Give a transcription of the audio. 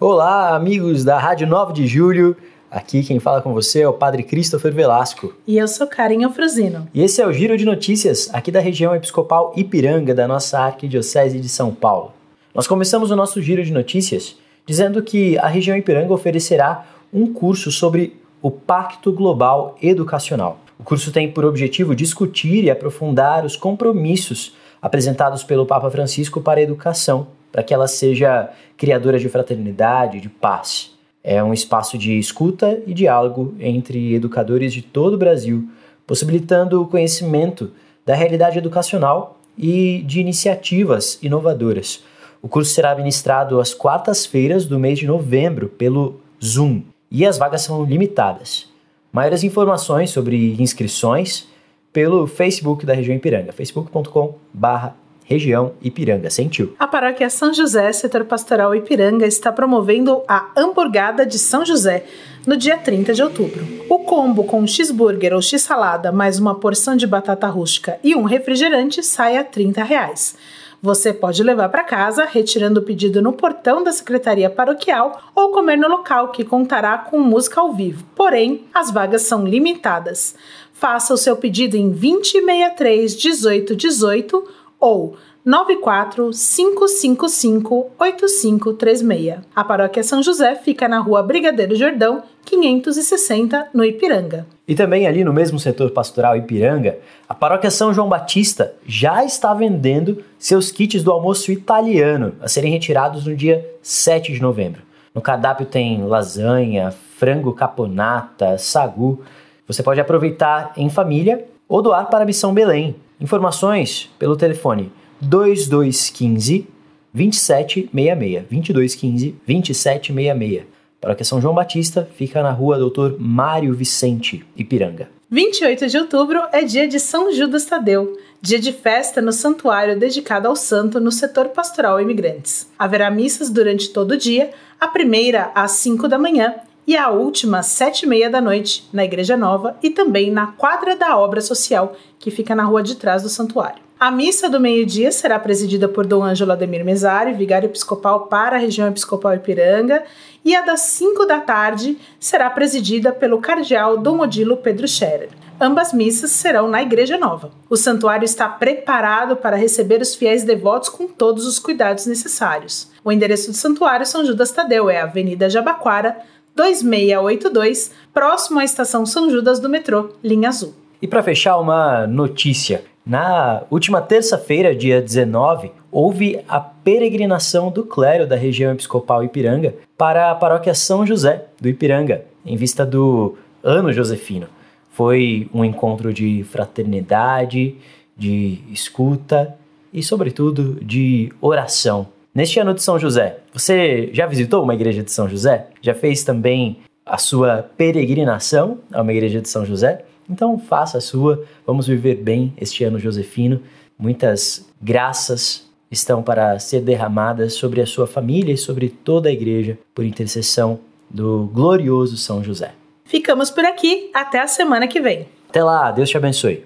Olá, amigos da Rádio 9 de Julho. Aqui quem fala com você é o Padre Christopher Velasco. E eu sou Karen Alfrosino. E esse é o Giro de Notícias, aqui da região episcopal Ipiranga, da nossa Arquidiocese de São Paulo. Nós começamos o nosso Giro de Notícias dizendo que a região Ipiranga oferecerá um curso sobre o Pacto Global Educacional. O curso tem por objetivo discutir e aprofundar os compromissos apresentados pelo Papa Francisco para a educação para que ela seja criadora de fraternidade, de paz. É um espaço de escuta e diálogo entre educadores de todo o Brasil, possibilitando o conhecimento da realidade educacional e de iniciativas inovadoras. O curso será ministrado às quartas-feiras do mês de novembro pelo Zoom e as vagas são limitadas. Maiores informações sobre inscrições pelo Facebook da região Ipiranga, facebook.com/barra região Ipiranga. Sentiu? A paróquia São José, setor pastoral Ipiranga, está promovendo a Hamburgada de São José no dia 30 de outubro. O combo com cheeseburger ou x-salada mais uma porção de batata rústica e um refrigerante sai a 30 reais. Você pode levar para casa, retirando o pedido no portão da Secretaria Paroquial ou comer no local, que contará com música ao vivo. Porém, as vagas são limitadas. Faça o seu pedido em 2063 1818 ou 945558536. A Paróquia São José fica na rua Brigadeiro Jordão, 560, no Ipiranga. E também ali no mesmo setor pastoral Ipiranga, a Paróquia São João Batista já está vendendo seus kits do almoço italiano a serem retirados no dia 7 de novembro. No cardápio tem lasanha, frango caponata, sagu. Você pode aproveitar em família ou doar para a Missão Belém. Informações pelo telefone 2215 2766. 2215 2766. Paróquia São João Batista fica na rua Doutor Mário Vicente, Ipiranga. 28 de outubro é dia de São Judas Tadeu, dia de festa no santuário dedicado ao santo no setor pastoral imigrantes. Haverá missas durante todo o dia, a primeira às 5 da manhã e a última sete e meia da noite na Igreja Nova e também na quadra da obra social que fica na rua de trás do santuário. A missa do meio-dia será presidida por Dom Ângelo Ademir Mesari, vigário episcopal para a região episcopal Ipiranga, e a das 5 da tarde será presidida pelo cardeal Dom Odilo Pedro Scherer. Ambas missas serão na Igreja Nova. O santuário está preparado para receber os fiéis devotos com todos os cuidados necessários. O endereço do santuário São Judas Tadeu é Avenida Jabaquara, 2682, próximo à estação São Judas do metrô, linha azul. E para fechar, uma notícia. Na última terça-feira, dia 19, houve a peregrinação do clero da região episcopal Ipiranga para a paróquia São José do Ipiranga, em vista do Ano Josefino. Foi um encontro de fraternidade, de escuta e, sobretudo, de oração Neste ano de São José, você já visitou uma igreja de São José? Já fez também a sua peregrinação a uma igreja de São José? Então faça a sua, vamos viver bem este ano josefino. Muitas graças estão para ser derramadas sobre a sua família e sobre toda a igreja por intercessão do glorioso São José. Ficamos por aqui, até a semana que vem. Até lá, Deus te abençoe.